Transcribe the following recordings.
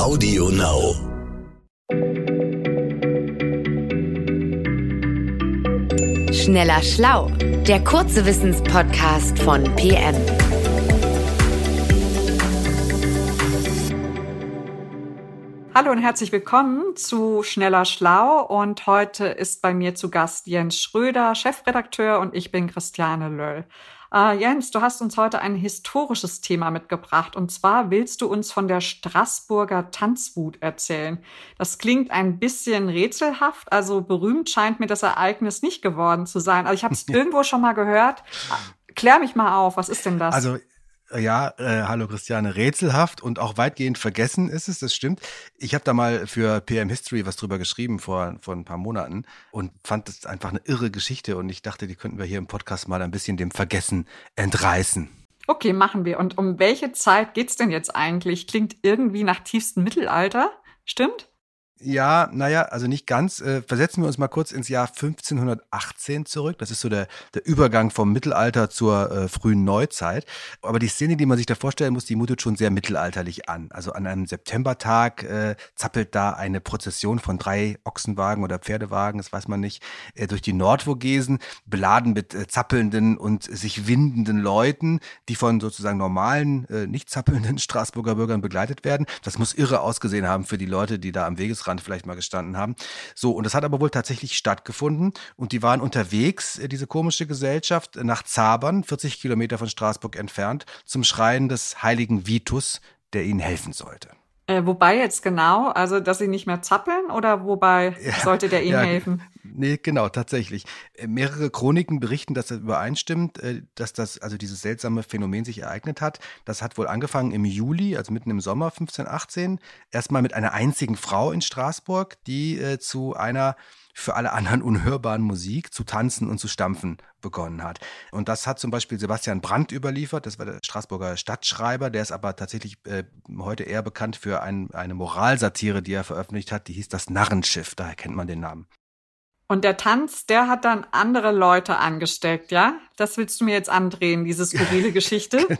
Audio Now. Schneller Schlau, der kurze Wissenspodcast von PM. Hallo und herzlich willkommen zu Schneller Schlau. Und heute ist bei mir zu Gast Jens Schröder, Chefredakteur, und ich bin Christiane Löll. Uh, Jens, du hast uns heute ein historisches Thema mitgebracht. Und zwar willst du uns von der Straßburger Tanzwut erzählen. Das klingt ein bisschen rätselhaft. Also berühmt scheint mir das Ereignis nicht geworden zu sein. Also ich habe es irgendwo schon mal gehört. Klär mich mal auf, was ist denn das? Also ja, äh, hallo Christiane, rätselhaft und auch weitgehend vergessen ist es, das stimmt. Ich habe da mal für PM History was drüber geschrieben vor, vor ein paar Monaten und fand das einfach eine irre Geschichte und ich dachte, die könnten wir hier im Podcast mal ein bisschen dem Vergessen entreißen. Okay, machen wir. Und um welche Zeit geht's denn jetzt eigentlich? Klingt irgendwie nach tiefstem Mittelalter, stimmt? Ja, naja, also nicht ganz. Äh, versetzen wir uns mal kurz ins Jahr 1518 zurück. Das ist so der, der Übergang vom Mittelalter zur äh, frühen Neuzeit. Aber die Szene, die man sich da vorstellen muss, die mutet schon sehr mittelalterlich an. Also an einem Septembertag äh, zappelt da eine Prozession von drei Ochsenwagen oder Pferdewagen, das weiß man nicht, äh, durch die Nordvogesen, beladen mit äh, zappelnden und sich windenden Leuten, die von sozusagen normalen, äh, nicht zappelnden Straßburger Bürgern begleitet werden. Das muss irre ausgesehen haben für die Leute, die da am Wegesrand Wegesrand vielleicht mal gestanden haben. So, und das hat aber wohl tatsächlich stattgefunden. Und die waren unterwegs, äh, diese komische Gesellschaft, nach Zabern, 40 Kilometer von Straßburg entfernt, zum Schreien des heiligen Vitus, der ihnen helfen sollte. Äh, wobei jetzt genau, also dass sie nicht mehr zappeln oder wobei ja, sollte der ihnen ja, helfen? Nee, genau, tatsächlich. Äh, mehrere Chroniken berichten, dass das übereinstimmt, äh, dass das, also dieses seltsame Phänomen sich ereignet hat. Das hat wohl angefangen im Juli, also mitten im Sommer 1518, erstmal mit einer einzigen Frau in Straßburg, die äh, zu einer für alle anderen unhörbaren Musik zu tanzen und zu stampfen begonnen hat. Und das hat zum Beispiel Sebastian Brandt überliefert, das war der Straßburger Stadtschreiber, der ist aber tatsächlich äh, heute eher bekannt für ein, eine Moralsatire, die er veröffentlicht hat, die hieß Das Narrenschiff, daher kennt man den Namen. Und der Tanz, der hat dann andere Leute angesteckt, ja? Das willst du mir jetzt andrehen, diese skurrile Geschichte?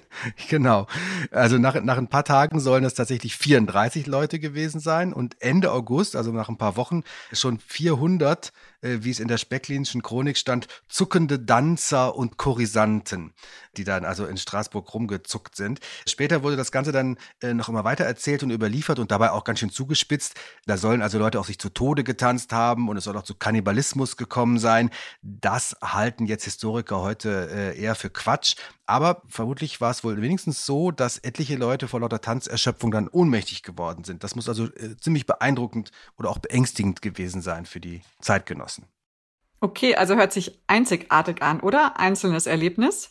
genau. Also nach, nach ein paar Tagen sollen es tatsächlich 34 Leute gewesen sein und Ende August, also nach ein paar Wochen, schon 400 äh, wie es in der Specklinschen Chronik stand, zuckende Danzer und Chorisanten, die dann also in Straßburg rumgezuckt sind. Später wurde das Ganze dann äh, noch immer weiter erzählt und überliefert und dabei auch ganz schön zugespitzt. Da sollen also Leute auch sich zu Tode getanzt haben und es soll auch zu Kannibalismus gekommen sein. Das halten jetzt Historiker heute äh, eher für Quatsch. Aber vermutlich war es wohl wenigstens so, dass etliche Leute vor lauter Tanzerschöpfung dann ohnmächtig geworden sind. Das muss also äh, ziemlich beeindruckend oder auch beängstigend gewesen sein für die Zeitgenossen. Okay, also hört sich einzigartig an, oder? Einzelnes Erlebnis?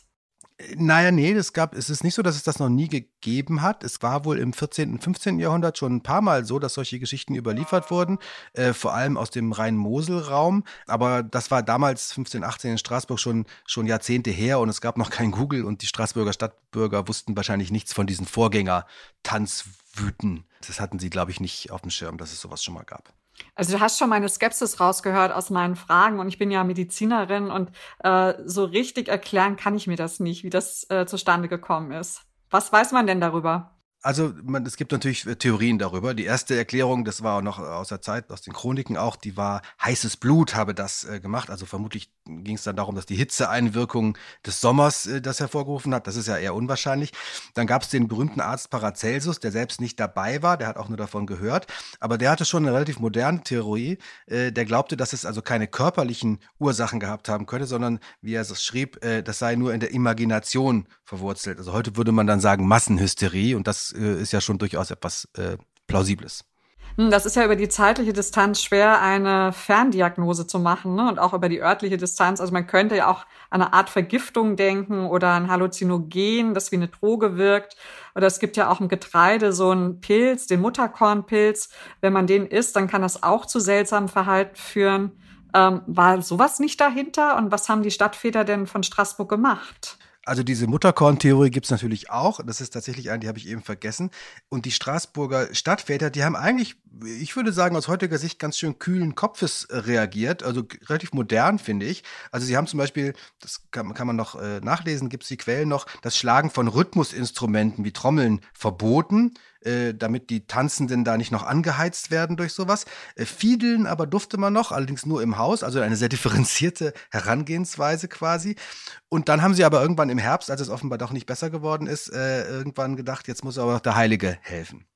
Naja, nee, es gab, es ist nicht so, dass es das noch nie gegeben hat. Es war wohl im 14., und 15. Jahrhundert schon ein paar Mal so, dass solche Geschichten überliefert wurden, äh, vor allem aus dem Rhein-Mosel-Raum. Aber das war damals 15, 18 in Straßburg schon, schon Jahrzehnte her und es gab noch kein Google und die Straßburger Stadtbürger wussten wahrscheinlich nichts von diesen Vorgänger-Tanzwüten. Das hatten sie, glaube ich, nicht auf dem Schirm, dass es sowas schon mal gab. Also du hast schon meine Skepsis rausgehört aus meinen Fragen und ich bin ja Medizinerin und äh, so richtig erklären kann ich mir das nicht, wie das äh, zustande gekommen ist. Was weiß man denn darüber? Also man, es gibt natürlich äh, Theorien darüber. Die erste Erklärung, das war noch aus der Zeit, aus den Chroniken auch, die war, heißes Blut habe das äh, gemacht. Also vermutlich ging es dann darum, dass die Hitzeeinwirkung des Sommers äh, das hervorgerufen hat. Das ist ja eher unwahrscheinlich. Dann gab es den berühmten Arzt Paracelsus, der selbst nicht dabei war, der hat auch nur davon gehört. Aber der hatte schon eine relativ moderne Theorie. Äh, der glaubte, dass es also keine körperlichen Ursachen gehabt haben könnte, sondern, wie er es schrieb, äh, das sei nur in der Imagination verwurzelt. Also heute würde man dann sagen Massenhysterie und das äh, ist ja schon durchaus etwas äh, Plausibles. Hm, das ist ja über die zeitliche Distanz schwer, eine Ferndiagnose zu machen ne? und auch über die örtliche Distanz. Also man könnte ja auch an eine Art Vergiftung denken oder ein Halluzinogen, das wie eine Droge wirkt. Oder es gibt ja auch im Getreide so einen Pilz, den Mutterkornpilz. Wenn man den isst, dann kann das auch zu seltsamen Verhalten führen. Ähm, war sowas nicht dahinter? Und was haben die Stadtväter denn von Straßburg gemacht? Also diese Mutterkorn-Theorie gibt's natürlich auch. Das ist tatsächlich eine, die habe ich eben vergessen. Und die Straßburger Stadtväter, die haben eigentlich, ich würde sagen, aus heutiger Sicht ganz schön kühlen Kopfes äh, reagiert. Also relativ modern, finde ich. Also sie haben zum Beispiel, das kann, kann man noch äh, nachlesen, gibt's die Quellen noch, das Schlagen von Rhythmusinstrumenten wie Trommeln verboten. Äh, damit die Tanzenden da nicht noch angeheizt werden durch sowas. Äh, Fiedeln aber durfte man noch, allerdings nur im Haus, also eine sehr differenzierte Herangehensweise quasi. Und dann haben sie aber irgendwann im Herbst, als es offenbar doch nicht besser geworden ist, äh, irgendwann gedacht, jetzt muss aber der Heilige helfen.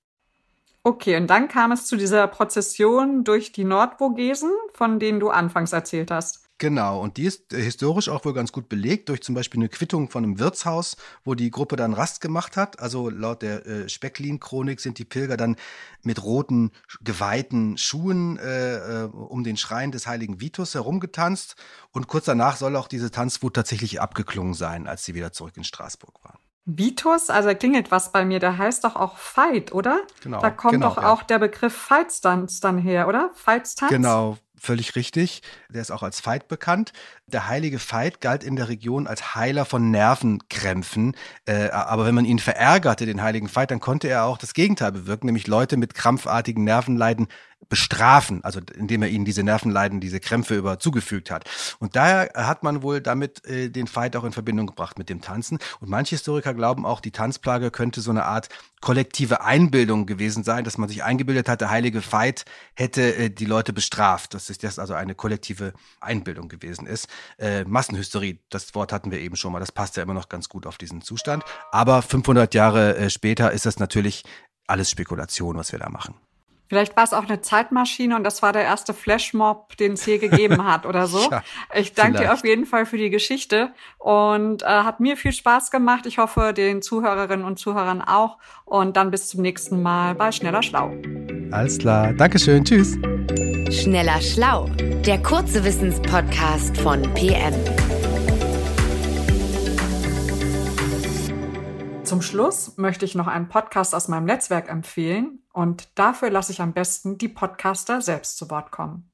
Okay, und dann kam es zu dieser Prozession durch die Nordvogesen, von denen du anfangs erzählt hast. Genau, und die ist äh, historisch auch wohl ganz gut belegt durch zum Beispiel eine Quittung von einem Wirtshaus, wo die Gruppe dann Rast gemacht hat. Also laut der äh, Specklin-Chronik sind die Pilger dann mit roten, geweihten Schuhen äh, äh, um den Schrein des heiligen Vitus herumgetanzt. Und kurz danach soll auch diese Tanzwut tatsächlich abgeklungen sein, als sie wieder zurück in Straßburg waren. Vitus, also klingelt was bei mir, der heißt doch auch Fight, oder? Genau. Da kommt genau, doch ja. auch der Begriff Fightstanz dann her, oder? Fightstanz? Genau, völlig richtig. Der ist auch als Veit bekannt. Der heilige Veit galt in der Region als Heiler von Nervenkrämpfen. Äh, aber wenn man ihn verärgerte, den heiligen Veit, dann konnte er auch das Gegenteil bewirken, nämlich Leute mit krampfartigen Nervenleiden bestrafen, also indem er ihnen diese Nervenleiden, diese Krämpfe über zugefügt hat. Und daher hat man wohl damit äh, den Fight auch in Verbindung gebracht mit dem Tanzen. Und manche Historiker glauben auch, die Tanzplage könnte so eine Art kollektive Einbildung gewesen sein, dass man sich eingebildet hat, der heilige Fight hätte äh, die Leute bestraft. Dass das also eine kollektive Einbildung gewesen ist. Äh, Massenhysterie, das Wort hatten wir eben schon mal, das passt ja immer noch ganz gut auf diesen Zustand. Aber 500 Jahre äh, später ist das natürlich alles Spekulation, was wir da machen. Vielleicht war es auch eine Zeitmaschine und das war der erste Flashmob, den es je gegeben hat oder so. Ja, ich danke dir auf jeden Fall für die Geschichte und äh, hat mir viel Spaß gemacht. Ich hoffe, den Zuhörerinnen und Zuhörern auch. Und dann bis zum nächsten Mal bei Schneller Schlau. Alles klar. Dankeschön. Tschüss. Schneller Schlau, der kurze Wissenspodcast von PM. Zum Schluss möchte ich noch einen Podcast aus meinem Netzwerk empfehlen und dafür lasse ich am besten die Podcaster selbst zu Wort kommen.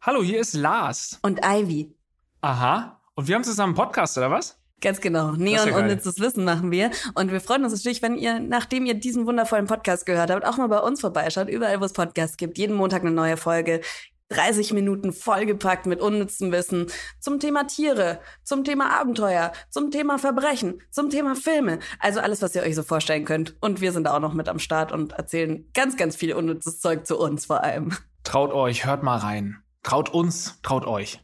Hallo, hier ist Lars. Und Ivy. Aha. Und wir haben zusammen einen Podcast, oder was? Ganz genau. Neon ja unnützes Wissen machen wir. Und wir freuen uns natürlich, wenn ihr, nachdem ihr diesen wundervollen Podcast gehört habt, auch mal bei uns vorbeischaut. Überall, wo es Podcasts gibt. Jeden Montag eine neue Folge. 30 Minuten vollgepackt mit unnützem Wissen zum Thema Tiere, zum Thema Abenteuer, zum Thema Verbrechen, zum Thema Filme. Also alles, was ihr euch so vorstellen könnt. Und wir sind auch noch mit am Start und erzählen ganz, ganz viel unnützes Zeug zu uns vor allem. Traut euch, hört mal rein. Traut uns, traut euch.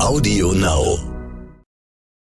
Audio Now.